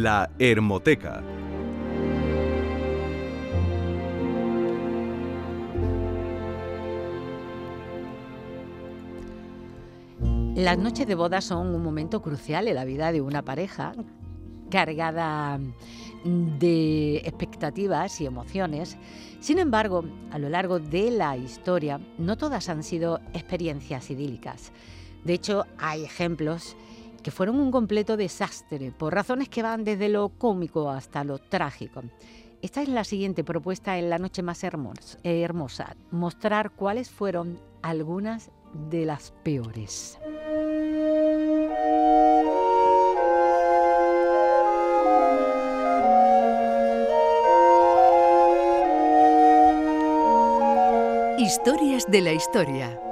La Hermoteca. Las noches de boda son un momento crucial en la vida de una pareja cargada de expectativas y emociones. Sin embargo, a lo largo de la historia, no todas han sido experiencias idílicas. De hecho, hay ejemplos que fueron un completo desastre por razones que van desde lo cómico hasta lo trágico. Esta es la siguiente propuesta en la noche más hermosa, mostrar cuáles fueron algunas de las peores. Historias de la historia.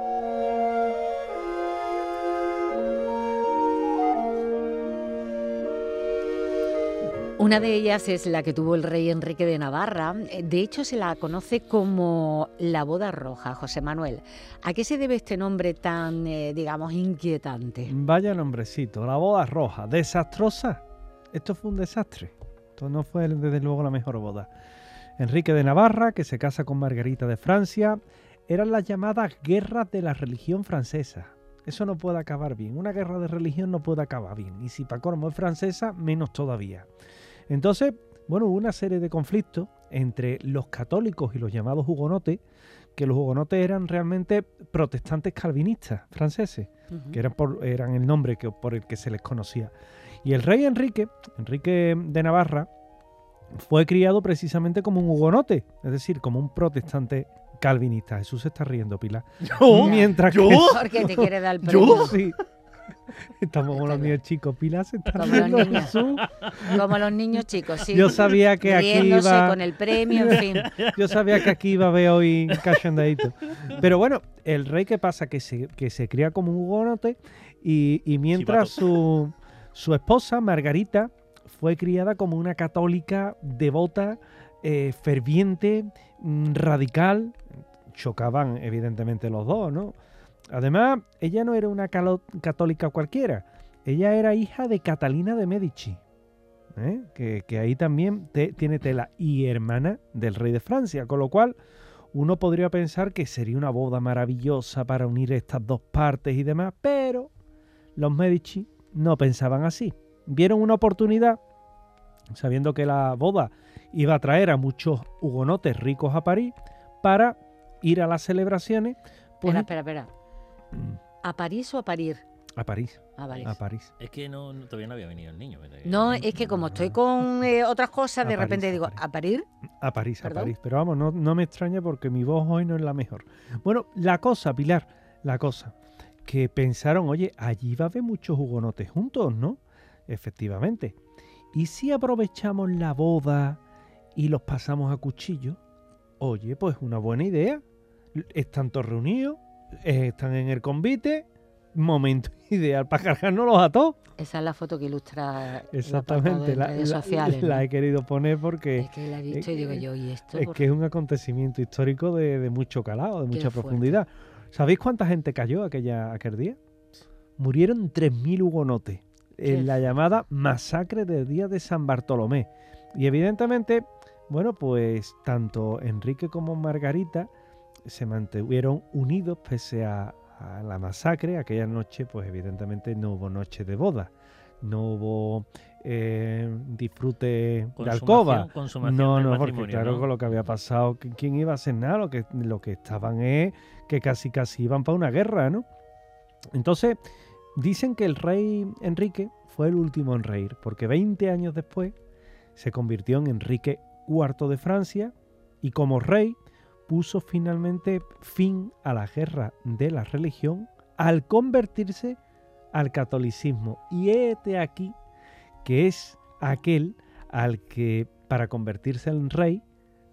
Una de ellas es la que tuvo el rey Enrique de Navarra. De hecho, se la conoce como la boda roja, José Manuel. ¿A qué se debe este nombre tan, eh, digamos, inquietante? Vaya nombrecito, la boda roja. ¿Desastrosa? Esto fue un desastre. Esto no fue, desde luego, la mejor boda. Enrique de Navarra, que se casa con Margarita de Francia, eran las llamadas guerras de la religión francesa. Eso no puede acabar bien. Una guerra de religión no puede acabar bien. Y si Pacormo es francesa, menos todavía. Entonces, bueno, hubo una serie de conflictos entre los católicos y los llamados hugonotes, que los hugonotes eran realmente protestantes calvinistas franceses, que eran, por, eran el nombre que, por el que se les conocía. Y el rey Enrique, Enrique de Navarra, fue criado precisamente como un hugonote, es decir, como un protestante calvinista. Jesús se está riendo, Pilar. Mientras que... Porque te quiere dar el premio. Sí. Estamos como los niños chicos. Pilar se está como los niños. Como los niños chicos, sí. Yo sabía que aquí iba... con el premio, en fin. Yo sabía que aquí iba a ver hoy cachondeito. Pero bueno, el rey, ¿qué pasa? Que se, que se cría como un hugonote y, y mientras su, su esposa, Margarita, fue criada como una católica devota, eh, ferviente, mm, radical. Chocaban evidentemente los dos, ¿no? Además, ella no era una católica cualquiera. Ella era hija de Catalina de Medici, ¿eh? que, ahí también tiene tela, y hermana del rey de Francia, con lo cual uno podría pensar que sería una boda maravillosa para unir estas dos partes y demás, pero los Medici no pensaban así. Vieron una oportunidad sabiendo que la boda iba a traer a muchos hugonotes ricos a París para ir a las celebraciones. Pues espera, espera, espera. ¿A París o a parir? A París. A París. A París. Es que no, todavía no había venido el niño. No, es que como estoy con eh, otras cosas, de repente digo, ¿a parir? A París, a París. Pero vamos, no, no me extraña porque mi voz hoy no es la mejor. Bueno, la cosa, Pilar, la cosa, que pensaron, oye, allí va a haber muchos hugonotes juntos, ¿no? Efectivamente. ¿Y si aprovechamos la boda y los pasamos a cuchillo? Oye, pues una buena idea. Están todos reunidos, eh, están en el convite, momento ideal para cargárnoslos a todos. Esa es la foto que ilustra Exactamente, la, redes sociales, la, he querido poner porque... Es que la he visto y digo yo, ¿y esto? Es que es un acontecimiento histórico de, mucho calado, de mucha profundidad. ¿Sabéis cuánta gente cayó aquella, aquel día? Murieron 3.000 hugonotes en la llamada masacre del día de San Bartolomé. Y evidentemente, bueno, pues tanto Enrique como Margarita se mantuvieron unidos pese a, la masacre. Aquella noche, pues evidentemente no hubo noche de boda, no hubo eh, disfrute de alcoba. No, no, porque claro, con lo que había pasado, ¿quién iba a hacer nada? Lo que, lo que estaban es que casi casi iban para una guerra, ¿no? Entonces, Dicen que el rey Enrique fue el último en reír, porque 20 años después se convirtió en Enrique IV de Francia y como rey puso finalmente fin a la guerra de la religión al convertirse al catolicismo. Y este aquí que es aquel al que para convertirse en rey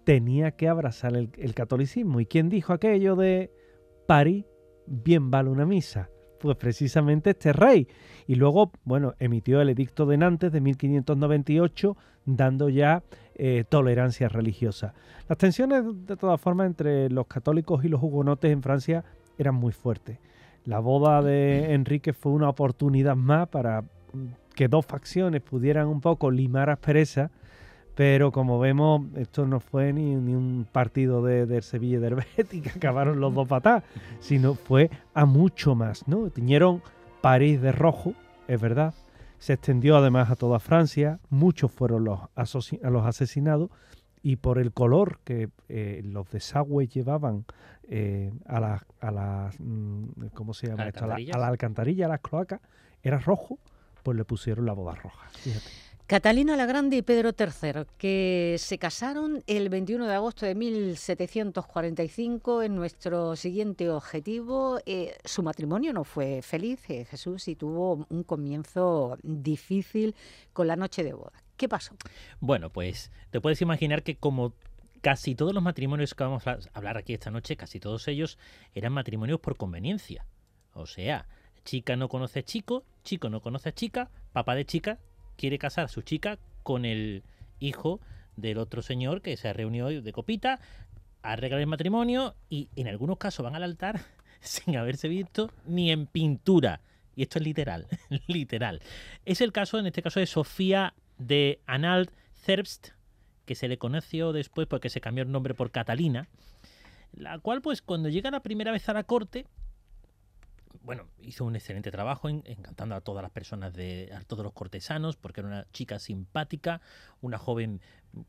tenía que abrazar el, catolicismo. ¿Y quién dijo aquello de París bien vale una misa? pues precisamente este rey. Y luego, bueno, emitió el Edicto de Nantes de 1598, dando ya eh, tolerancia religiosa. Las tensiones, de todas formas, entre los católicos y los hugonotes en Francia eran muy fuertes. La boda de Enrique fue una oportunidad más para que dos facciones pudieran un poco limar asperezas, pero como vemos, esto no fue ni, un partido de, del Sevilla y del Betis que acabaron los dos patadas, sino fue a mucho más, ¿no? Tiñeron París de rojo, es verdad, se extendió además a toda Francia, muchos fueron los, los asesinados y por el color que eh, los desagües llevaban eh, a las, a las mm, ¿cómo se llama esto? A la, a la alcantarilla, a las cloacas, era rojo, pues le pusieron la boda roja. Fíjate. Catalina la Grande y Pedro III, que se casaron el 21 de agosto de 1745 en nuestro siguiente objetivo. Eh, su matrimonio no fue feliz, eh, Jesús, y tuvo un comienzo difícil con la noche de boda. ¿Qué pasó? Bueno, pues te puedes imaginar que como casi todos los matrimonios que vamos a hablar aquí esta noche, casi todos ellos eran matrimonios por conveniencia. O sea, chica no conoce a chico, chico no conoce a chica, papá de chica quiere casar a su chica con el hijo del otro señor que se ha reunido de copita, arreglar el matrimonio y en algunos casos van al altar sin haberse visto ni en pintura. Y esto es literal, literal. Es el caso, en este caso, de Sofía de Anhalt Zerbst, que se le conoció después porque se cambió el nombre por Catalina, la cual, pues, cuando llega la primera vez a la corte, bueno, hizo un excelente trabajo encantando a todas las personas, de, a todos los cortesanos, porque era una chica simpática, una joven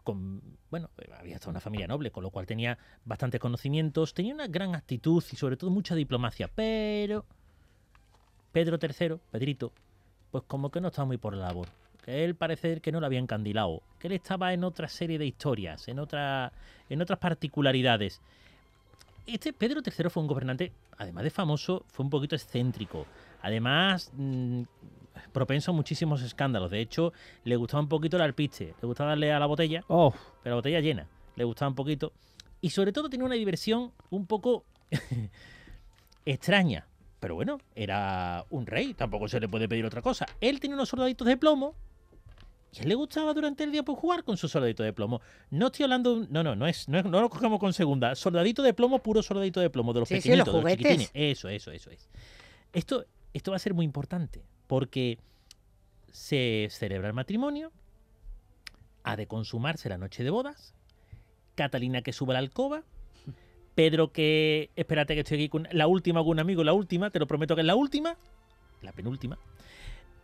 con, bueno, había hasta una familia noble, con lo cual tenía bastantes conocimientos, tenía una gran actitud y sobre todo mucha diplomacia, pero Pedro III, Pedrito, pues como que no estaba muy por la labor. Que él parece que no lo había encandilado, que él estaba en otra serie de historias, en, otra, en otras particularidades. Este Pedro III fue un gobernante, además de famoso, fue un poquito excéntrico. Además, mm, propenso a muchísimos escándalos. De hecho, le gustaba un poquito el alpiste. Le gustaba darle a la botella, oh. pero la botella llena. Le gustaba un poquito. Y sobre todo tenía una diversión un poco extraña. Pero bueno, era un rey, tampoco se le puede pedir otra cosa. Él tenía unos soldaditos de plomo y él le gustaba durante el día pues, jugar con su soldadito de plomo. No estoy hablando, no, no, no es, no, lo cogemos con segunda. Soldadito de plomo, puro soldadito de plomo, de los pequeñitos, de los chiquitines. Eso, eso, eso es. Esto, esto va a ser muy importante porque se celebra el matrimonio, ha de consumarse la noche de bodas, Catalina que sube a la alcoba, Pedro que, espérate que estoy aquí con la última con un amigo, la última, te lo prometo que es la última, la penúltima,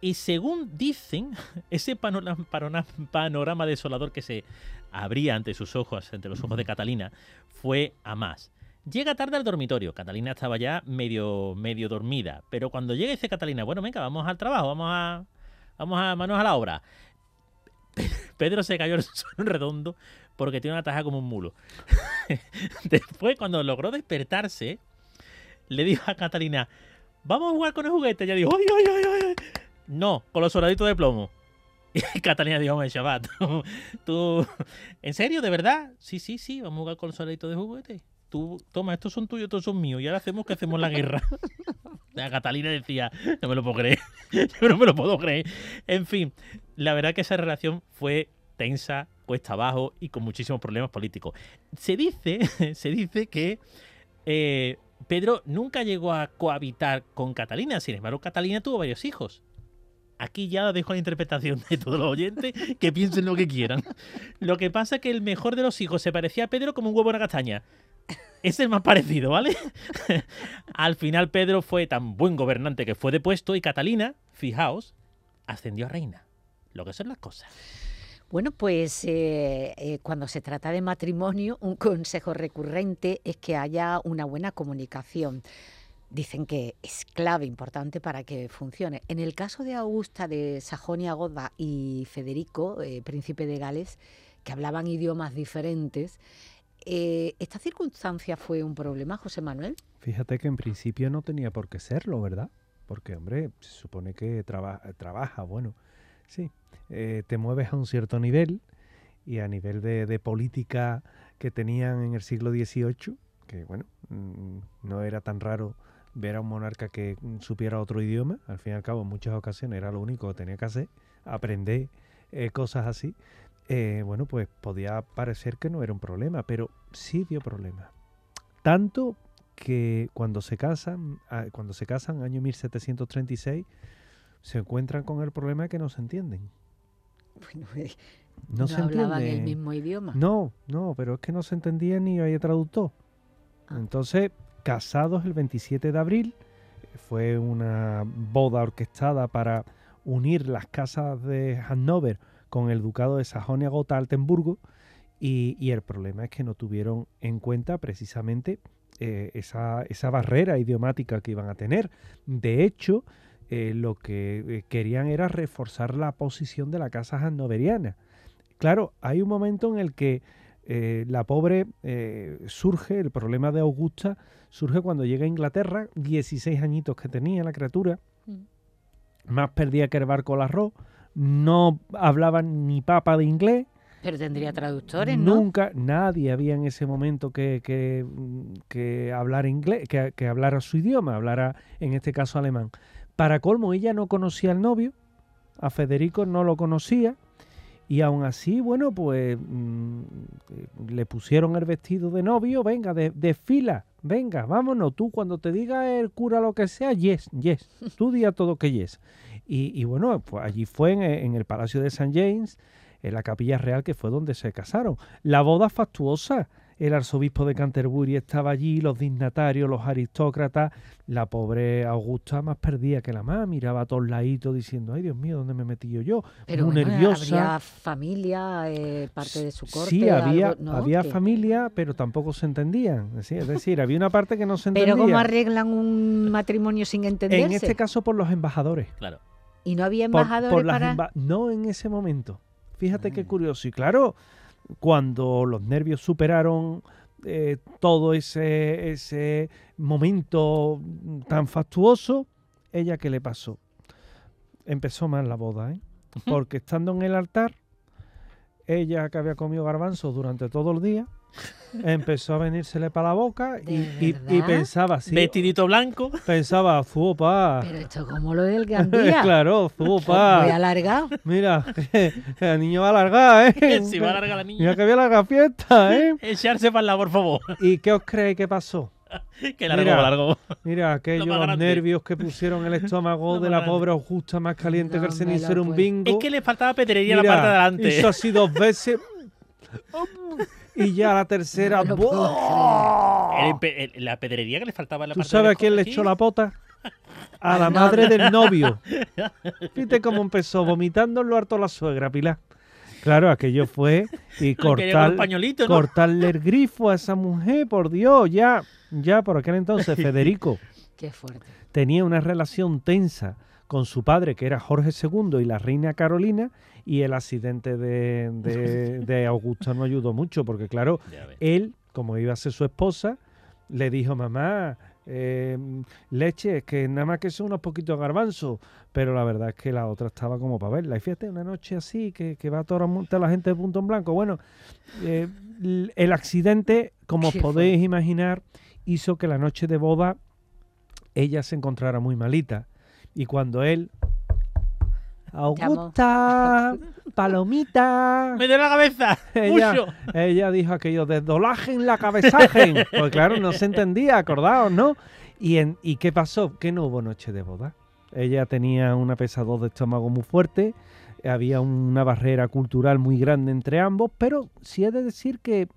y según dicen, ese panorama, desolador que se abría ante sus ojos, ante los ojos de Catalina, fue a más. Llega tarde al dormitorio. Catalina estaba ya medio, medio dormida. Pero cuando llega dice Catalina, bueno, venga, vamos al trabajo, vamos a, vamos a manos a la obra. Pedro se cayó en suelo redondo porque tiene una taja como un mulo. Después, cuando logró despertarse, le dijo a Catalina, vamos a jugar con el juguete. Ella dijo, ay, ay, ay, ay. No, con los soldaditos de plomo. Y Catalina dijo, hombre, chaval, tú, ¿En serio? ¿De verdad? Sí, sí, sí, vamos a jugar con los soldaditos de juguete. Tú, toma, estos son tuyos, estos son míos. Y ahora hacemos que hacemos la guerra. La Catalina decía, no me lo puedo creer. Yo no me lo puedo creer. En fin, la verdad que esa relación fue tensa, cuesta abajo y con muchísimos problemas políticos. Se dice, se dice que eh, Pedro nunca llegó a cohabitar con Catalina. Sin embargo, Catalina tuvo varios hijos. Aquí ya dejo la interpretación de todos los oyentes que piensen lo que quieran. Lo que pasa es que el mejor de los hijos se parecía a Pedro como un huevo en la castaña. Es el más parecido, ¿vale? Al final Pedro fue tan buen gobernante que fue depuesto y Catalina, fijaos, ascendió a reina. Lo que son las cosas. Bueno, pues eh, eh, cuando se trata de matrimonio, un consejo recurrente es que haya una buena comunicación dicen que es clave, importante para que funcione. En el caso de Augusta de Sajonia-Gotha y Federico, eh, príncipe de Gales, que hablaban idiomas diferentes, eh, ¿esta circunstancia fue un problema, José Manuel? Fíjate que en principio no tenía por qué serlo, ¿verdad? Porque, hombre, se supone que trabaja, bueno, sí, eh, te mueves a un cierto nivel y a nivel de, de política que tenían en el siglo XVIII, que bueno, mm, no era tan raro ver a un monarca que mm, supiera otro idioma, al fin y al cabo en muchas ocasiones era lo único que tenía que hacer, aprender eh, cosas así, eh, bueno, pues podía parecer que no era un problema, pero sí dio problemas. Tanto que cuando se casan, ah, cuando se casan, año 1736, se encuentran con el problema de que no se entienden. Bueno, eh, no, se hablaban el mismo idioma. No, no, pero es que no se entendía ni había traductor. Ah. Entonces, casados el 27 de abril, fue una boda orquestada para unir las casas de Hannover con el ducado de Sajonia-Gotha-Altenburgo y, el problema es que no tuvieron en cuenta precisamente eh, esa, esa, barrera idiomática que iban a tener. De hecho, eh, lo que eh, querían era reforzar la posición de la casa hannoveriana. Claro, hay un momento en el que la pobre surge, el problema de Augusta surge cuando llega a Inglaterra, 16 añitos que tenía la criatura, mm. más perdía que el barco arroz, no hablaban ni papa de inglés. Pero tendría traductores, ¿no? Nunca, nadie había en ese momento que, que, que hablar inglés, que, que, hablara su idioma, hablara en este caso alemán. Para colmo, ella no conocía al novio, a Federico no lo conocía, y aún así, bueno, pues mm, le pusieron el vestido de novio, venga, de, de, fila, venga, vámonos, tú cuando te diga el cura lo que sea, yes, yes, tú di a todo que yes. Y, bueno, pues allí fue en, el Palacio de St. James, en la Capilla Real, que fue donde se casaron. La boda fastuosa. El arzobispo de Canterbury estaba allí, los dignatarios, los aristócratas. La pobre Augusta más perdida que la más, miraba a todos laditos diciendo, ay Dios mío, ¿dónde me metí yo? Pero Muy nerviosa. Había familia, eh, parte de su corte. Sí, había, había familia, pero tampoco se entendían. Es decir, había una parte que no se entendía. Pero ¿cómo arreglan un matrimonio sin entenderse? En este caso por los embajadores. Claro. ¿Y no había embajadores para...? no en ese momento. Fíjate qué mm. curioso. Y claro, cuando los nervios superaron eh, todo ese, ese momento tan fastuoso, ¿ella qué le pasó? Empezó mal la boda, ¿eh? Porque estando en el altar, ella que había comido garbanzos durante todo el día, empezó a venírsele para la boca y, pensaba así. Vestidito blanco. Pensaba, zupa. Pero esto como lo del Gandía. claro, zupa. Voy alargado. Mira, el niño va a alargar, ¿eh? Si va a alargar la niña. Mira que había larga fiesta, ¿eh? Echarse para la, por favor. ¿Y qué os creéis que pasó? que largo, mira, largo. Mira, aquellos nervios que pusieron el estómago de la pobre Augusta más caliente que el cenicero un bingo. Es que le faltaba pedrería en la parte de adelante. Hizo así dos veces. Y ya la tercera. la pedrería que le faltaba en la ¿Tú sabes a quién le echó la pota? A la madre del novio. Fíjate cómo empezó, vomitando en lo harto la suegra, Pilar. Claro, aquello fue y cortar, cortarle el grifo a esa mujer, por Dios, ya, ya por aquel entonces, Federico. Qué fuerte. Tenía una relación tensa con su padre, que era Jorge II, y la reina Carolina, y el accidente de, de, Augusto no ayudó mucho, porque claro, él, como iba a ser su esposa, le dijo, mamá, eh, leche, es que nada más que son unos poquitos garbanzos, pero la verdad es que la otra estaba como para verla. Y fíjate, una noche así, que, que va toda la gente de punto en blanco. Bueno, eh, el accidente, como os podéis imaginar, hizo que la noche de boda ella se encontrara muy malita. Y cuando él Augusta, palomita. Me dio la cabeza. Ella, ella dijo aquello de dolajen la cabezaje. Pues claro, no se entendía, acordaos, ¿no? ¿Y, en, ¿Y qué pasó? Que no hubo noche de boda. Ella tenía una pesadez de estómago muy fuerte, había una barrera cultural muy grande entre ambos, pero sí he de decir que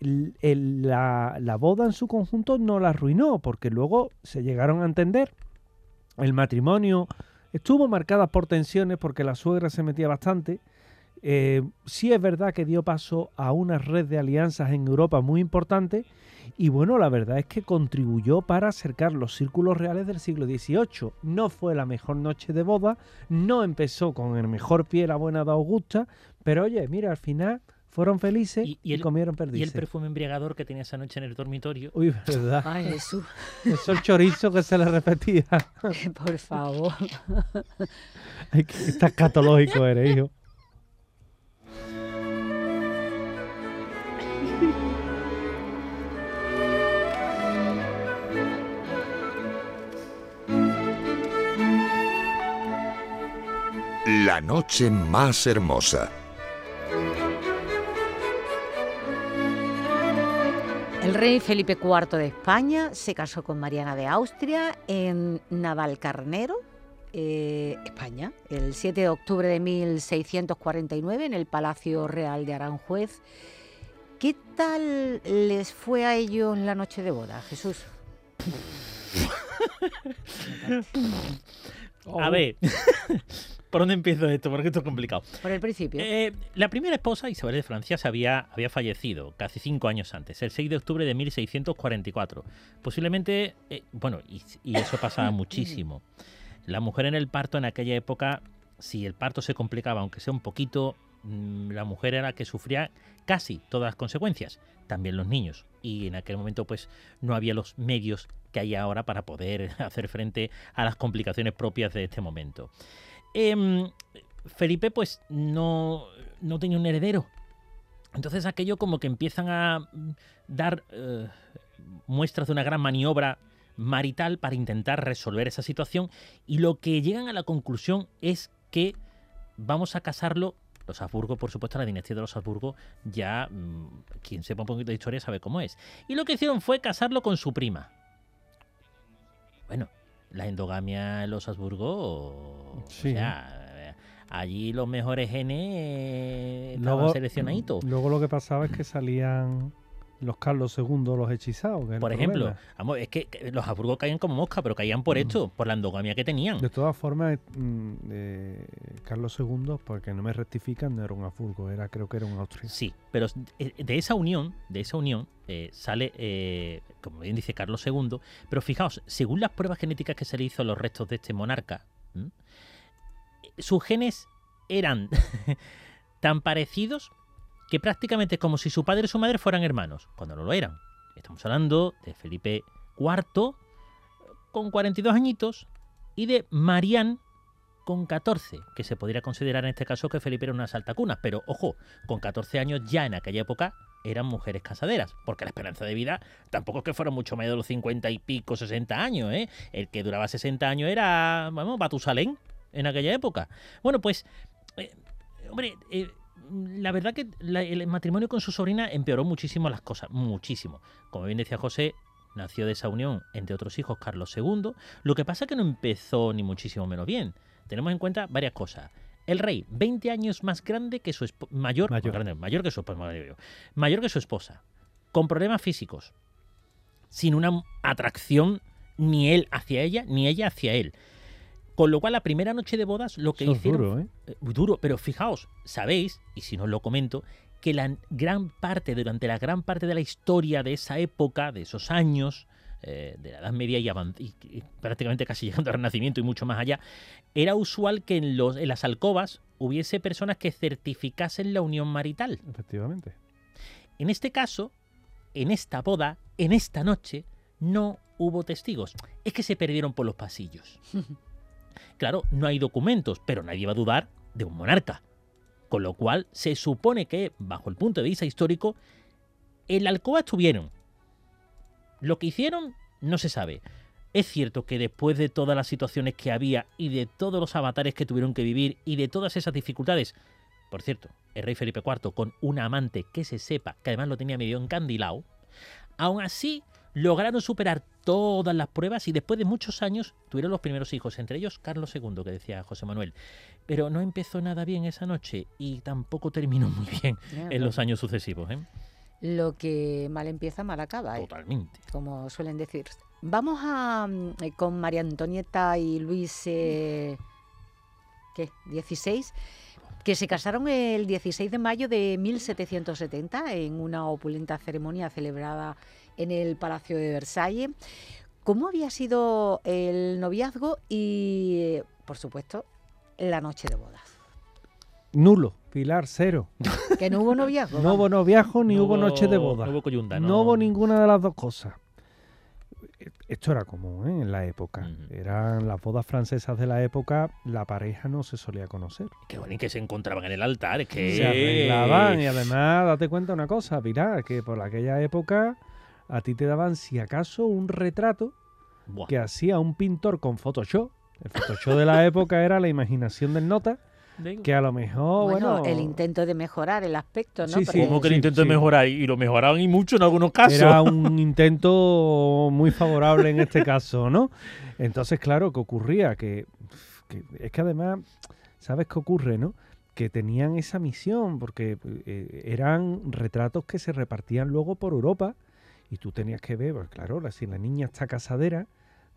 la, la boda en su conjunto no la arruinó, porque luego se llegaron a entender. El matrimonio Estuvo marcada por tensiones porque la suegra se metía bastante. Eh, sí es verdad que dio paso a una red de alianzas en Europa muy importante y bueno, la verdad es que contribuyó para acercar los círculos reales del siglo XVIII. No fue la mejor noche de boda, no empezó con el mejor pie la buena de Augusta, pero oye, mira, al final fueron felices y, comieron perdices. Y el perfume embriagador que tenía esa noche en el dormitorio. Uy, verdad. Ay, Jesús. Eso el chorizo que se le repetía. Por favor. Ay, qué escatológico eres, hijo. La noche más hermosa. Rey Felipe IV de España se casó con Mariana de Austria en Navalcarnero, eh, España, el 7 de octubre de 1649 en el Palacio Real de Aranjuez. ¿Qué tal les fue a ellos la noche de boda, Jesús? A ver, ¿por dónde empiezo esto? Porque esto es complicado. Por el principio. Eh, la primera esposa, Isabel de Francia, se había, había fallecido casi cinco años antes, el 6 de octubre de 1644. Posiblemente, eh, bueno, y, y eso pasaba muchísimo. La mujer en el parto en aquella época, si el parto se complicaba, aunque sea un poquito, mm, la mujer era la que sufría casi todas las consecuencias, también los niños. Y en aquel momento pues no había los medios que hay ahora para poder hacer frente a las complicaciones propias de este momento. Em, Felipe pues no, no tenía un heredero. Entonces aquello como que empiezan a dar eh, muestras de una gran maniobra marital para intentar resolver esa situación y lo que llegan a la conclusión es que vamos a casarlo los Habsburgo, por supuesto, la dinastía de los Habsburgo, ya mm, quien sepa un poquito de historia sabe cómo es. Y lo que hicieron fue casarlo con su prima. Bueno, la endogamia en los Habsburgo, sí. o sea, allí los mejores genes estaban luego, seleccionaditos. Luego lo que pasaba es que salían los Carlos II, los hechizados. por ejemplo, vamos, es que los Habsburgo caían como mosca, pero caían por mm. esto, por la endogamia que tenían. De todas formas, mm, eh, Carlos II, porque no me rectifican, no era un Habsburgo, era, creo que era un Austria. Sí, pero de esa unión, de esa unión, eh, sale, eh, como bien dice Carlos II, pero fijaos, según las pruebas genéticas que se le hizo a los restos de este monarca, sus genes eran tan parecidos que prácticamente es como si su padre y su madre fueran hermanos, cuando no lo eran. Estamos hablando de Felipe IV con 42 añitos y de Marianne con 14, que se podría considerar en este caso que Felipe era una saltacunas, pero ojo, con 14 años ya en aquella época eran mujeres casaderas, porque la esperanza de vida tampoco es que fuera mucho mayor de los 50 y pico, 60 años, ¿eh? El que duraba 60 años era, vamos, Batusalén en aquella época. Bueno, pues, eh, hombre, eh, la verdad que el matrimonio con su sobrina empeoró muchísimo las cosas, muchísimo. Como bien decía José, nació de esa unión, entre otros hijos, Carlos II. Lo que pasa es que no empezó ni muchísimo menos bien. Tenemos en cuenta varias cosas. El rey, 20 años más grande que su esposa, mayor, mayor. mayor que su esposa, mayor que su esposa, con problemas físicos, sin una atracción ni él hacia ella, ni ella hacia él. Con lo cual, la primera noche de bodas, lo que hicieron. Duro, ¿eh? ¿eh? Duro, pero fijaos, sabéis, y si no lo comento, que la gran parte, durante la gran parte de la historia de esa época, de esos años, eh, de la Edad Media y, prácticamente casi llegando al Renacimiento y mucho más allá, era usual que en, los, en las alcobas hubiese personas que certificasen la unión marital. Efectivamente. En este caso, en esta boda, en esta noche, no hubo testigos. Es que se perdieron por los pasillos. Claro, no hay documentos, pero nadie va a dudar de un monarca. Con lo cual, se supone que, bajo el punto de vista histórico, en la alcoba estuvieron. Lo que hicieron no se sabe. Es cierto que después de todas las situaciones que había y de todos los avatares que tuvieron que vivir y de todas esas dificultades, por cierto, el rey Felipe IV con una amante que se sepa que además lo tenía medio encandilado, aún así lograron superar todas las pruebas y después de muchos años tuvieron los primeros hijos, entre ellos Carlos II, que decía José Manuel. Pero no empezó nada bien esa noche y tampoco terminó muy bien en los años sucesivos. ¿eh? Lo que mal empieza, mal acaba. ¿eh? Totalmente. Como suelen decir. Vamos a mm, eh, con María Antonieta y Luis, ¿qué? 16 que se casaron el 16 de mayo de 1770 en una opulenta ceremonia celebrada en el Palacio de Versalles. ¿Cómo había sido el noviazgo y, por supuesto, la noche de bodas? Nulo, Pilar, cero. Que no hubo noviazgo. no hubo noviazgo ni hubo, noche de bodas. No hubo coyunda, no. no hubo ninguna de las dos cosas esto era común ¿eh? en la época. Eran las bodas francesas de la época, la pareja no se solía conocer. Qué bueno, y que se encontraban en el altar, es que... Se arreglaban y además, date cuenta una cosa, mira, que por aquella época a ti te daban, si acaso, un retrato que hacía un pintor con Photoshop. El Photoshop de la época era la imaginación del nota que a lo mejor, bueno, el intento de mejorar el aspecto, ¿no? Sí, sí, como que el intento de mejorar y lo mejoraban y mucho en algunos casos. Era un intento muy favorable en este caso, ¿no? Entonces, claro, ¿qué ocurría? Que es que además, ¿sabes qué ocurre, no? Que tenían esa misión, porque eh, eran retratos que se repartían luego por Europa y tú tenías que ver, pues claro, si la niña está casadera,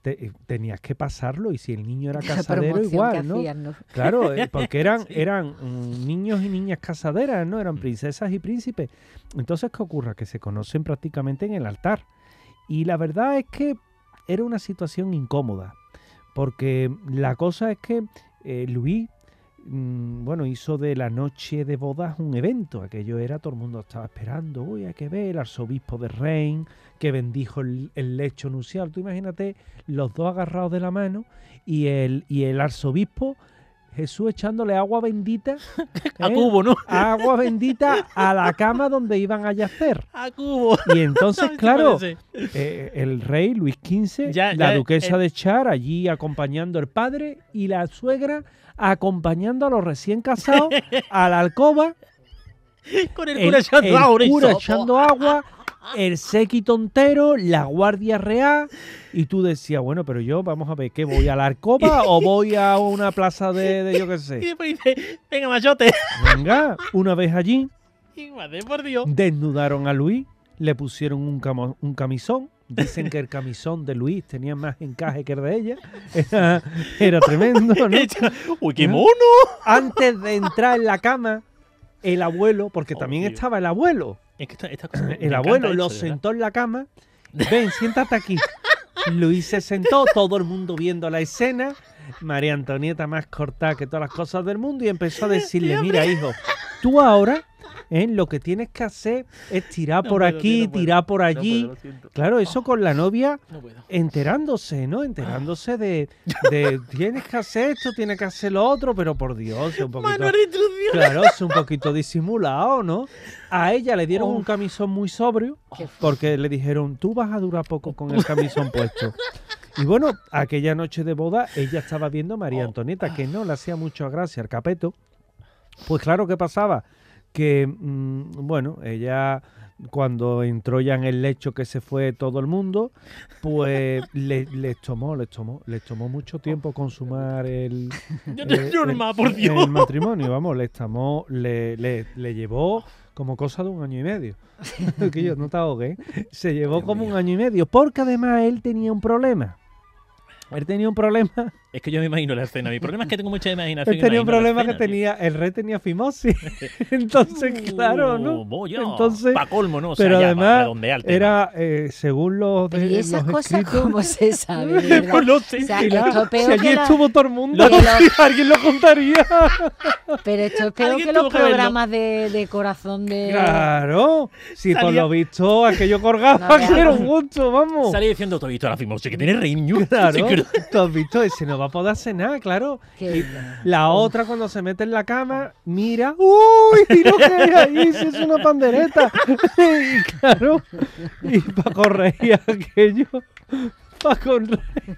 eh, tenías que pasarlo y si el niño era casadero igual, ¿no? Claro, eh, porque eran, eran mm, niños y niñas casaderas, ¿no? Eran mm. princesas y príncipes. Entonces, ¿qué ocurre? Que se conocen prácticamente en el altar. Y la verdad es que era una situación incómoda, porque la cosa es que eh, Luis bueno, hizo de la noche de bodas un evento. Aquello era, todo el mundo estaba esperando. Uy, hay que ver el arzobispo de Rein, que bendijo el, lecho nupcial. Tú imagínate los dos agarrados de la mano y el, y el arzobispo Jesús echándole agua bendita. a ¿eh? cubo, ¿no? Agua bendita a la cama donde iban a yacer. A cubo. Y entonces, claro, eh, el rey Luis XV, la duquesa de Char allí acompañando al padre y la suegra acompañando a los recién casados a la alcoba. Con el cura echando agua. El cura echando agua, el séquito entero, la guardia real. Y tú decías, bueno, pero yo, vamos a ver, ¿qué voy a la alcoba o voy a una plaza de, yo qué sé? Y después dice, venga, machote. Venga, una vez allí. Y madre, por Dios. Desnudaron a Luis, le pusieron un, un camisón, Dicen que el camisón de Luis tenía más encaje que el de ella. Era, tremendo, ¿no? ¡Uy, qué mono! Antes de entrar en la cama, el abuelo, porque también estaba el abuelo. El abuelo lo sentó en la cama. Ven, siéntate aquí. Luis se sentó, todo el mundo viendo la escena. María Antonieta más cortada que todas las cosas del mundo y empezó a decirle, mira hijo, tú ahora ¿eh? Lo que tienes que hacer es tirar por aquí, tirar por allí. claro, eso con la novia enterándose, ¿no? Enterándose de, tienes que hacer esto, tienes que hacer lo otro, pero por Dios, un poquito. Claro, es un poquito disimulado, ¿no? A ella le dieron un camisón muy sobrio porque le dijeron, tú vas a durar poco con el camisón puesto. Y bueno, aquella noche de boda ella estaba viendo a María oh. Antonieta, que no le hacía mucho gracia al capeto. Pues claro, ¿qué pasaba? que, mm, bueno, ella cuando entró ya en el lecho que se fue todo el mundo, pues le, les tomó, les tomó, les tomó mucho tiempo consumar el, el, matrimonio, vamos, les tomó, le, le, le, llevó como cosa de un año y medio. que yo no te ahogué. Se llevó como un año y medio, porque además él tenía un problema. Él tenía un problema. Es que yo me imagino la escena. Mi problema es que tengo mucha imaginación. Tenía un problema que tenía. El rey tenía fimosis. Entonces, uh, claro, ¿no? Entonces. Pa' colmo, ¿no? pero además, era, eh, según los. De, ¿Y esas cosas cómo se sabe? pues no sé. O sea, si allí estuvo todo el mundo, alguien lo contaría. pero esto es peor que los programas de, de, corazón de. Claro. Si por lo visto, aquello colgaba, que era un gusto, vamos. Salí diciendo, todo visto la fimosis que tiene rey. Claro. ¿Tú has visto? Ese no va a poder hacer nada, claro. la otra cuando se mete en la cama, mira, ¡uy! Lo que hay ahí, si es una pandereta. y claro, y para corregir aquello, para corregir,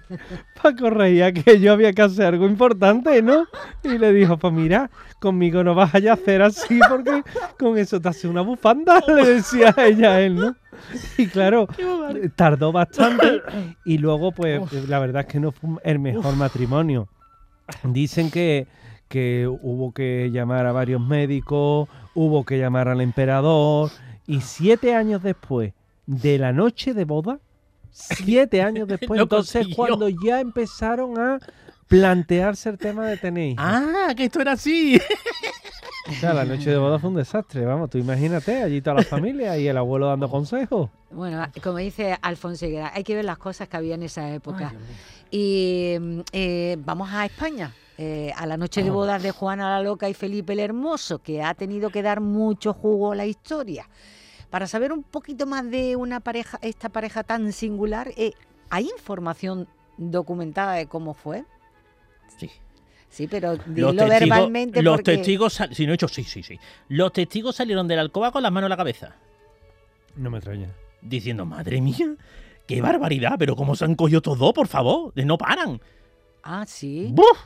para corregir aquello había que hacer algo importante, ¿no? Y le dijo, pues mira, conmigo no vas a hacer así porque con eso te hace una bufanda, le decía a ella a él, ¿no? Y claro, tardó bastante y luego pues la verdad es que no fue el mejor matrimonio. Dicen que, que hubo que llamar a varios médicos, hubo que llamar al emperador y siete años después de la noche de boda, siete años después, entonces cuando ya empezaron a plantearse el tema de tener Ah, que esto era así. O sea, la noche de boda fue un desastre, vamos, tú imagínate, allí toda la familia y el abuelo dando consejos. Bueno, como dice Alfonso Higuera, hay que ver las cosas que había en esa época. y eh, vamos a España. Eh, a la noche de bodas de Juana la Loca y Felipe el Hermoso, que ha tenido que dar mucho jugo a la historia. Para saber un poquito más de una pareja, esta pareja tan singular, eh, ¿hay información documentada de cómo fue? Sí. Sí, pero dilo verbalmente. Los testigos, si no he hecho, sí, sí, sí. Los testigos salieron de la alcoba con las manos en la cabeza. No me extraña. Diciendo, madre mía, qué barbaridad, pero cómo se han cogido todos dos, por favor, no paran. Ah, sí. ¡Buf!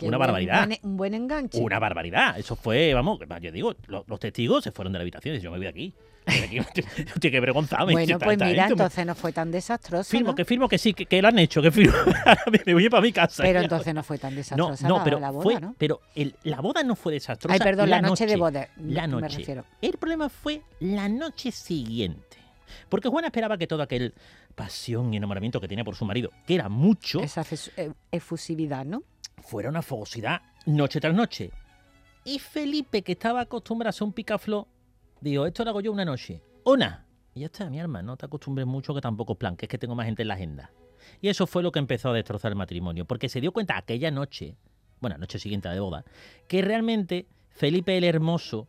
Una barbaridad. Un buen, un buen, enganche. Una barbaridad. Eso fue, vamos, yo digo, los, los testigos se fueron de la habitación y yo me voy de aquí. Estoy que vergonzarme. Bueno, pues mira, entonces no fue tan desastroso. Firmo, ¿no? que firmo que sí, que, que, lo han hecho, que firmo. me voy para mi casa. Pero entonces no fue tan desastrosa no, no, la, pero la boda, fue, ¿no? Pero el, la boda no fue desastrosa. Ay, perdón, la, noche, noche de boda. La me noche. refiero. El problema fue la noche siguiente. Porque Juana esperaba que todo aquel pasión y enamoramiento que tenía por su marido, que era mucho, Esa eh, efusividad, ¿no? Fuera una fogosidad noche tras noche. Y Felipe, que estaba acostumbrado a ser un picaflor, dijo, esto lo hago yo una noche. Una. Y ya está, mi alma, no te acostumbres mucho que tampoco es plan, que es que tengo más gente en la agenda. Y eso fue lo que empezó a destrozar el matrimonio, porque se dio cuenta aquella noche, bueno, noche siguiente a la de boda, que realmente Felipe el Hermoso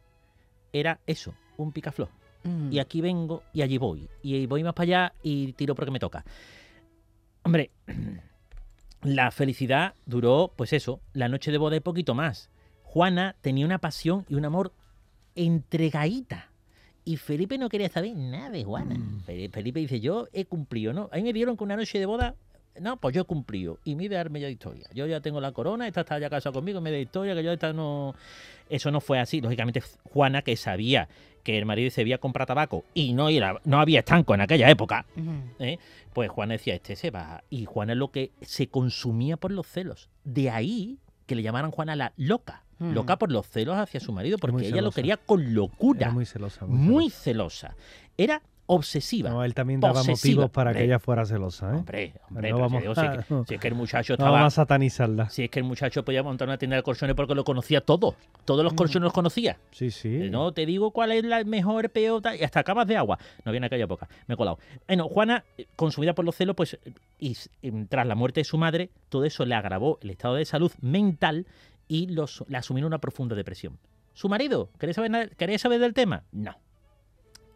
era eso, un picaflor. Mm. Y aquí vengo y allí voy. Y voy más para allá y tiro porque me toca. Hombre, la felicidad duró, pues eso, la noche de boda y poquito más. Juana tenía una pasión y un amor entregadita. Y Felipe no quería saber nada de Juana. Mm. Fe- Felipe dice, yo he cumplido, ¿no? A mí me dieron con una noche de boda, no, pues yo he cumplido. Y a darme de historia. Yo ya tengo la corona, esta está ya casada conmigo, me da historia, que yo esta no... Eso no fue así. Lógicamente, Juana, que sabía que el marido se había comprado tabaco y no, era, no había estanco en aquella época. ¿eh? pues Juana decía, este se va. Y Juana es lo que se consumía por los celos. De ahí que le llamaran Juana la loca. Loca por los celos hacia su marido, porque ella lo quería con locura. Era muy celosa. Muy, muy celosa. celosa. Era obsesiva. No, él también daba motivos para que ella fuera celosa, ¿eh? Hombre, hombre, No vamos si, es que, si es que el muchacho No estaba... vamos a satanizarla. Si es que el muchacho podía montar una tienda de colchones porque lo conocía todo. Todos los Mm. colchones los conocía. Sí, sí. Eh, No te digo cuál es la mejor, peor, y hasta camas de agua. No en aquella época, me he colado. Bueno, Juana, eh, consumida por los celos, pues, eh, y tras la muerte de su madre, todo eso le agravó el estado de salud mental y los, le asumió una profunda depresión. ¿Su marido? ¿Quería saber, nada- ¿Quería saber del tema? No.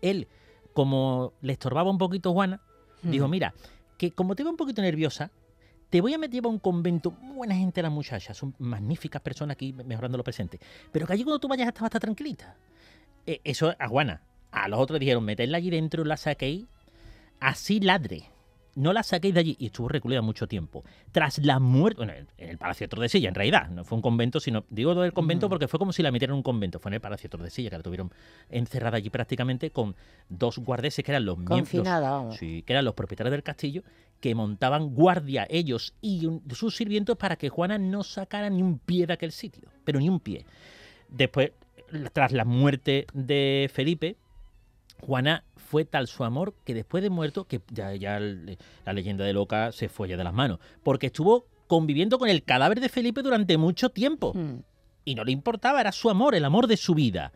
Él, como le estorbaba un poquito Juana, dijo, Mm. mira, que como te veo un poquito nerviosa, te voy a meter a un convento. Buena gente las muchachas, son magníficas personas aquí mejorando lo presente. Pero que allí cuando tú vayas hasta va a estar tranquilita. Eh, eso a Juana. A los otros dijeron, meterla allí dentro, la saquéis, así ladre. No la saquéis de allí. Y estuvo recluida mucho tiempo. Tras la muerte, bueno, en el Palacio de Tordesillas, en realidad, no fue un convento, sino, digo del convento Ujú. porque fue como si la metieran en un convento. Fue en el Palacio de Tordesillas, que la tuvieron encerrada allí prácticamente con dos guardeses que eran los miembros. Sí, que eran los propietarios del castillo, que montaban guardia ellos y un- sus sirvientos para que Juana no sacara ni un pie de aquel sitio, pero ni un pie. Después, tras la muerte de Felipe, Juana fue tal su amor que después de muerto, que ya, ya el- la leyenda de Loca se fue ya de las manos, porque estuvo conviviendo con el cadáver de Felipe durante mucho tiempo Mm. y no le importaba, era su amor, el amor de su vida.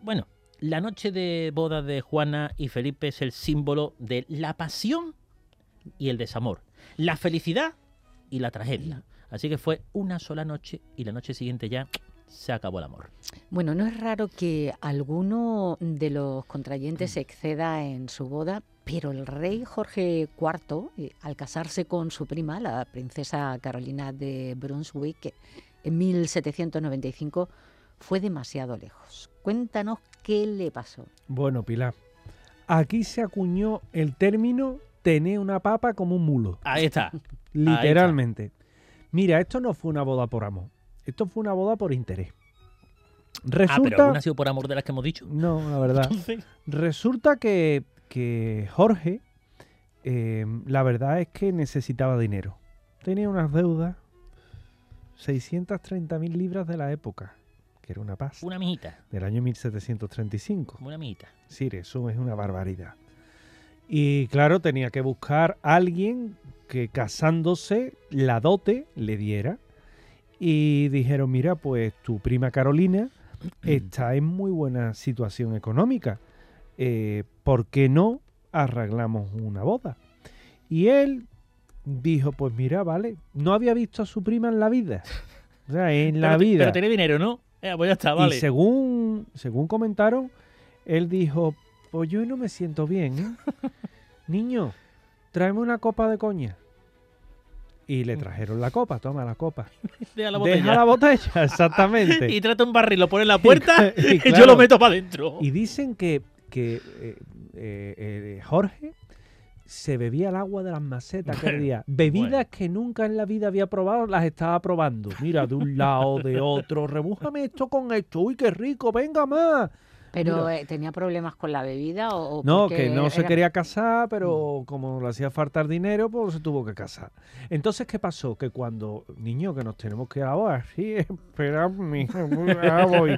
Bueno, la noche de boda de Juana y Felipe es el símbolo de la pasión y el desamor, la felicidad y la tragedia. Así que fue una sola noche y la noche siguiente ya se acabó el amor. Bueno, no es raro que alguno de los Mm. contrayentes se exceda en su boda, pero el rey Jorge IV, eh, al casarse con su prima, la princesa Carolina de Brunswick, en 1795, fue demasiado lejos. Cuéntanos qué le pasó. Bueno, Pilar, aquí se acuñó el término tener una papa como un mulo. Ahí está. Literalmente. Mira, esto no fue una boda por amor. Esto fue una boda por interés. Ah, pero Resulta... ha sido por amor de las que hemos dicho. no, la verdad. Entonces, Resulta que, que Jorge, eh, la verdad es que necesitaba dinero. Tenía unas deudas, 630.000 libras de la época, que era una paz, una mijita, del año 1735. una mijita. Sí, eso es una barbaridad. Y claro, tenía que buscar a alguien que casándose la dote le diera. Y dijeron, mira, pues tu prima Carolina está en muy buena situación económica. Eh, ¿Por qué no arreglamos una boda? Y él dijo, pues mira, vale, no había visto a su prima en la vida. O sea, en la te- vida. Pero tiene dinero, ¿no? Eh, pues ya está, vale. Y según, según comentaron, él dijo, pues yo hoy no me siento bien, ¿eh? Niño, tráeme una copa de coña. Y le trajeron la copa, toma la copa. Deja la botella. Deja la botella, exactamente. y trata un barril, lo pone en la puerta Y claro. yo lo meto para adentro. Y dicen que, que eh, eh, eh, Jorge se bebía el agua de las macetas aquel día. Bebidas que nunca en la vida había probado, las estaba probando. Mira, de un lado, de otro, rebújame esto con esto, uy, qué rico, venga más. ¿Pero eh, tenía problemas con la bebida o, No, que no se quería casar, pero mm. como le hacía faltar dinero, pues se tuvo que casar. Entonces, ¿qué pasó? Que cuando, niño, que nos tenemos que ahora, sí, espera, mi voy.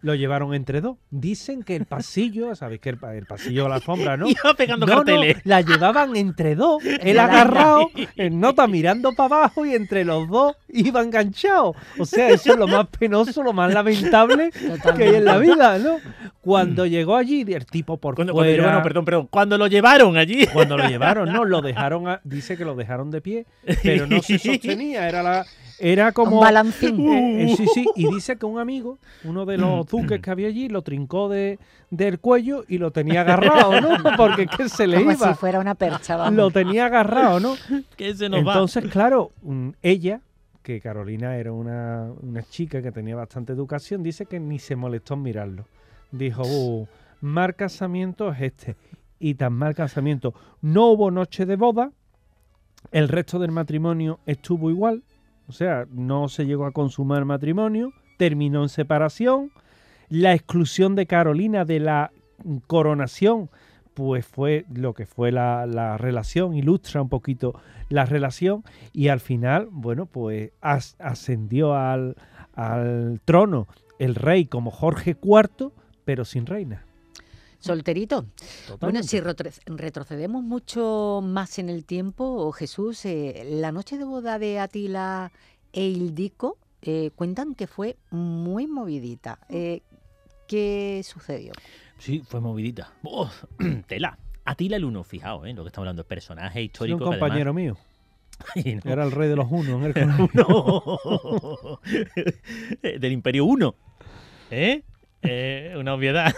Lo llevaron entre dos. Dicen que el pasillo, ¿sabéis que el, pasillo de la sombra, no? Iba pegando carteles. la llevaban entre dos, él agarrado, en nota mirando para abajo y entre los dos iba enganchado. O sea, eso es lo más penoso, lo más lamentable que hay en la vida, ¿no? Cuando mm. llegó allí, el tipo por cuando, fuera... perdón, perdón. Cuando lo llevaron allí. Cuando lo llevaron, no, lo dejaron... dice que lo dejaron de pie, pero no se sostenía. Era la... Era como... Un balancín. Eh, eh, sí, sí. Y dice que un amigo, uno de los duques que había allí, lo trincó de, del cuello y lo tenía agarrado, ¿no? Porque es que se le como iba. si fuera una percha, vamos. Lo tenía agarrado, ¿no? que se nos Entonces, claro, mm, ella que Carolina era una, una, chica que tenía bastante educación, dice que ni se molestó en mirarlo dijo, uh, mal casamiento es este. Y tan mal casamiento. No hubo noche de boda, el resto del matrimonio estuvo igual, o sea, no se llegó a consumar matrimonio, terminó en separación. La exclusión de Carolina de la coronación, pues fue lo que fue la, la relación, ilustra un poquito la relación y al final, bueno, pues ascendió al, al trono el rey como Jorge IV pero sin reina. Solterito. Bueno, si retrocedemos mucho más en el tiempo, Jesús, eh, la noche de boda de Atila e Ildico eh, cuentan que fue muy movidita. Eh, ¿Qué sucedió? Sí, fue movidita. Oh, tela. Atila el Uno, fijaos, ¿eh? lo que estamos hablando, personaje histórico. un compañero mío. Era el rey de los unos. Del Imperio Uno. ¿Eh? Eh, una obviedad.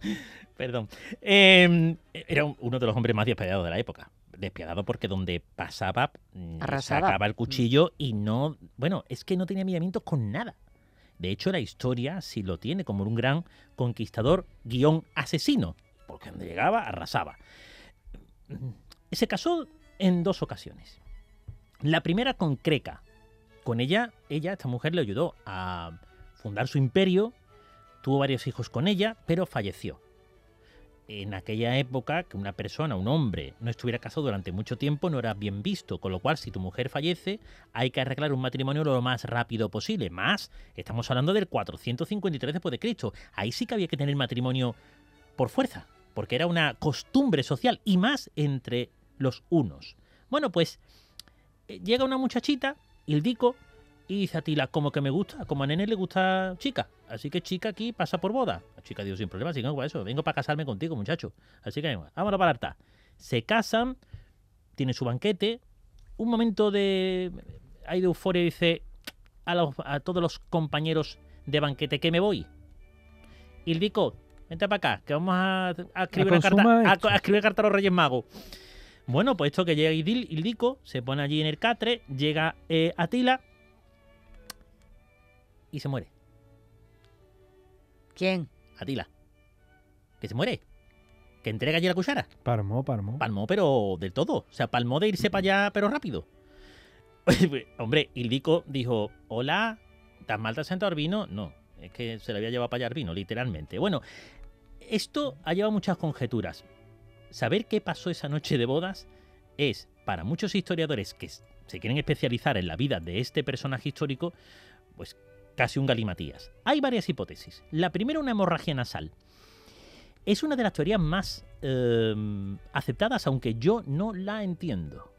Perdón. Em, era uno de los hombres más despiadados de la época. Despiadado porque donde pasaba mm, sacaba el cuchillo y no. Bueno, es que no tenía miramientos con nada. De hecho, la historia sí lo tiene como un gran conquistador guion asesino. Porque donde llegaba, arrasaba. Se casó en dos ocasiones. La primera con Creca. Con ella, ella, esta mujer, le ayudó a fundar su imperio Tuvo varios hijos con ella, pero falleció. En aquella época, que una persona, un hombre, no estuviera casado durante mucho tiempo no era bien visto, con lo cual si tu mujer fallece, hay que arreglar un matrimonio lo más rápido posible. Más, estamos hablando del 453 después de Cristo. Ahí sí que había que tener matrimonio por fuerza, porque era una costumbre social y más entre los unos. Bueno, pues eh, llega una muchachita, Ildico, y dice a Tila, como que me gusta, como a Nene le gusta chica. Así que chica aquí pasa por boda. La chica dijo, sin problema, si no, para eso. Vengo para casarme contigo, muchacho. Así que vámonos para harta. Se casan, tiene su banquete. Un momento de. Hay de euforia y dice a, todos los compañeros de banquete que me voy. Dico, vente para acá, que vamos a, escribir una carta, a, escribir carta a los Reyes Magos. Bueno, pues esto que llega Ildico, se pone allí en el catre, llega eh, Atila y se muere. ¿Quién? Atila. Que se muere. Que entrega allí la cuchara. Palmó, palmó. Palmó, pero del todo. O sea, palmó de irse para allá, pero rápido. Hombre, Ildico dijo, hola, ¿tan mal te has sentado el vino? No, es que se le había llevado para allá el vino, literalmente. Bueno, esto ha llevado muchas conjeturas. Saber qué pasó esa noche de bodas es, para muchos historiadores que se quieren especializar en la vida de este personaje histórico, pues casi un galimatías. Hay varias hipótesis. La primera, una hemorragia nasal. Es una de las teorías más em, aceptadas, aunque yo no la entiendo.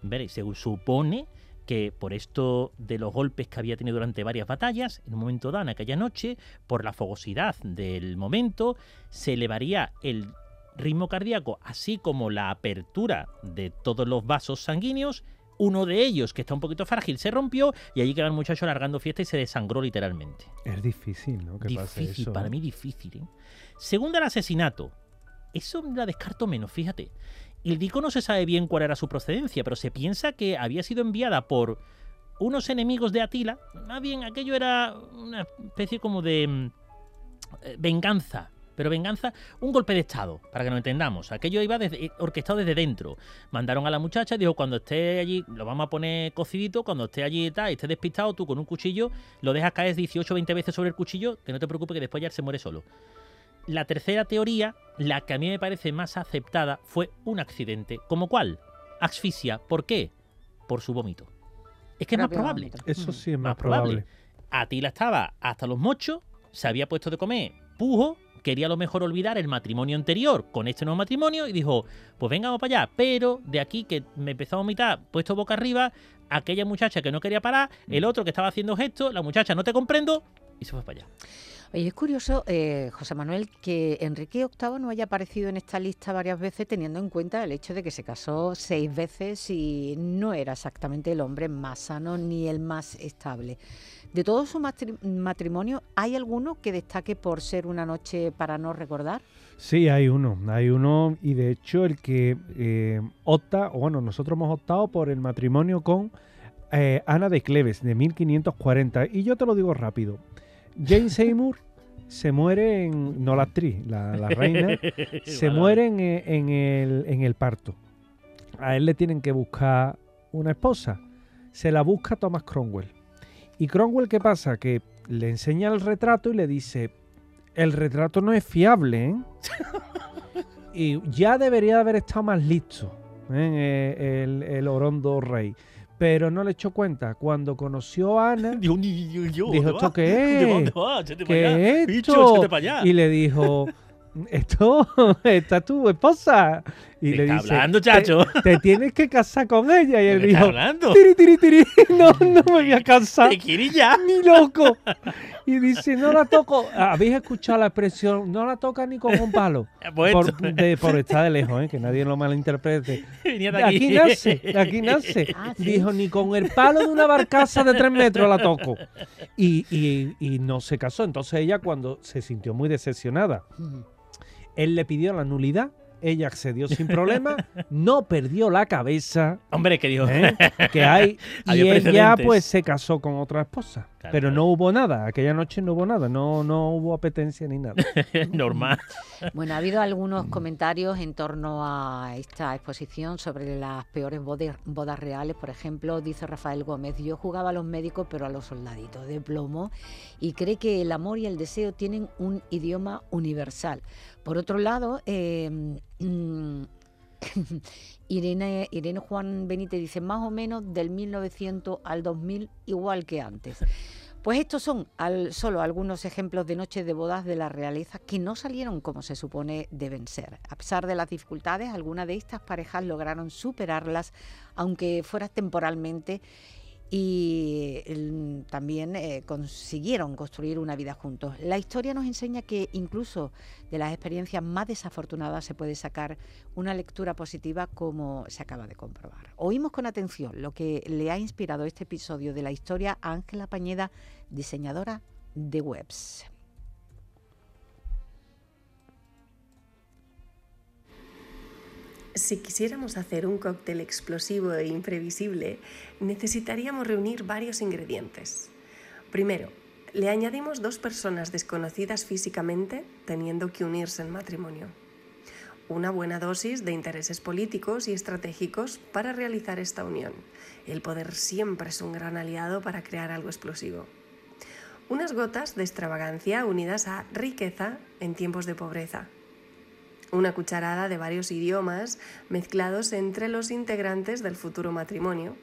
Veréis, se supone que por esto de los golpes que había tenido durante varias batallas, en un momento dado, en aquella noche, por la fogosidad del momento, se elevaría el ritmo cardíaco, así como la apertura de todos los vasos sanguíneos, uno de ellos, que está un poquito frágil, se rompió y allí quedó el muchacho largando fiesta y se desangró literalmente. Es difícil, ¿no? difícil, para mí difícil. ¿eh? Segundo, el asesinato. Eso la descarto menos, fíjate. El Dico no se sabe bien cuál era su procedencia, pero se piensa que había sido enviada por unos enemigos de Atila. Más bien, aquello era una especie como de mm, eh, venganza Pero venganza, un golpe de Estado, para que nos entendamos. Aquello iba desde, eh, orquestado desde dentro. Mandaron a la muchacha, dijo, cuando esté allí, lo vamos a poner cocidito, cuando esté allí y tal, y esté despistado, tú con un cuchillo, lo dejas caer 18 o 20 veces sobre el cuchillo, que no te preocupes que después ya se muere solo. La tercera teoría, la que a mí me parece más aceptada, fue un accidente. ¿Como cuál? Asfixia. ¿Por qué? Por su vómito. Es que es más probable. Eso sí es más, probable. A ti la estaba hasta los mochos, se había puesto de comer pujo, quería a lo mejor olvidar el matrimonio anterior con este nuevo matrimonio y dijo, pues venga, vamos para allá. Pero de aquí que me empezó a vomitar, puesto boca arriba, aquella muchacha que no quería parar, el otro que estaba haciendo gestos, la muchacha no te comprendo, y se fue para allá. Oye, es curioso, eh, José Manuel, que Enrique VIII no haya aparecido en esta lista varias veces teniendo en cuenta el hecho de que se casó seis veces y no era exactamente el hombre más sano ni el más estable. De todo su matrimonio, ¿hay alguno que destaque por ser una noche para no recordar? Sí, hay uno, hay uno y de hecho el que eh, opta, o bueno, nosotros hemos optado por el matrimonio con eh, Ana de Cleves de 1540 y yo te lo digo rápido. Jane Seymour se muere en, no la actriz, la, reina, se muere en, el, en el parto. A él le tienen que buscar una esposa. Se la busca Thomas Cromwell. Y Cromwell, ¿qué pasa? Que le enseña el retrato y le dice, el retrato no es fiable, ¿eh? y ya debería haber estado más listo ¿eh? Eh, el, el orondo rey pero no le echó cuenta. Cuando conoció a Ana, dijo, ¿esto qué es? ¿Qué es esto? Y le dijo, esto, está tu esposa. Y le dice, hablando, chacho? Te, tienes que casar con ella. Y él dijo, hablando? tiri, tiri, tiri, no, no me voy a casar. ¿Te quieres ya? Ni loco. Y dice, no la toco. ¿Habéis escuchado la expresión? No la toca ni con un palo. Pues por, de, por, estar de lejos, ¿eh? que nadie lo malinterprete. De aquí. aquí nace, de aquí nace. Ah, Dijo, ni con el palo de una barcaza de tres metros la toco. Y, y, y no se casó. Entonces ella cuando se sintió muy decepcionada, él le pidió la nulidad ella accedió sin problema, no perdió la cabeza. Hombre, que dijo ¿eh? que hay. y ella pues se casó con otra esposa. Pero no hubo nada, aquella noche no hubo nada, no, no hubo apetencia ni nada. Normal. Bueno, ha habido algunos comentarios en torno a esta exposición sobre las peores bodas, reales. Por ejemplo, dice Rafael Gómez, yo jugaba a los médicos pero a los soldaditos de plomo y cree que el amor y el deseo tienen un idioma universal. Por otro lado, em, mm, Irene, Irene Juan Benítez dice más o menos del 1900 al 2000 igual que antes. Pues estos son solo algunos ejemplos de noches de bodas de la realeza que no salieron como se supone deben ser. A pesar de las dificultades, algunas de estas parejas lograron superarlas, aunque fuera temporalmente, y también eh, consiguieron construir una vida juntos. La historia nos enseña que incluso de las experiencias más desafortunadas se puede sacar una lectura positiva como se acaba de comprobar. Oímos con atención lo que le ha inspirado este episodio de la historia a Ángela Pañeda, diseñadora de webs. Si quisiéramos hacer un cóctel explosivo e imprevisible, necesitaríamos reunir varios ingredientes. Primero, le añadimos dos personas desconocidas físicamente teniendo que unirse en matrimonio. Una buena dosis de intereses políticos y estratégicos para realizar esta unión. El poder siempre es un gran aliado para crear algo explosivo. Unas gotas de extravagancia unidas a riqueza en tiempos de pobreza una cucharada de varios idiomas mezclados entre los integrantes del futuro matrimonio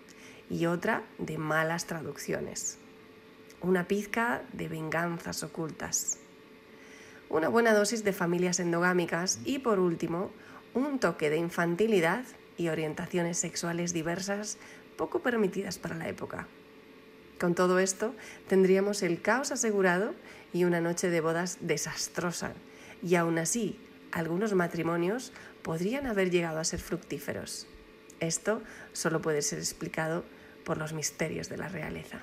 y otra de malas traducciones. Una pizca de venganzas ocultas. Una buena dosis de familias endogámicas y por último, un toque de infantilidad y orientaciones sexuales diversas poco permitidas para la época. Con todo esto, tendríamos el caos asegurado y una noche de bodas desastrosa, y aún así algunos matrimonios podrían haber llegado a ser fructíferos. Esto solo puede ser explicado por los misterios de la realeza.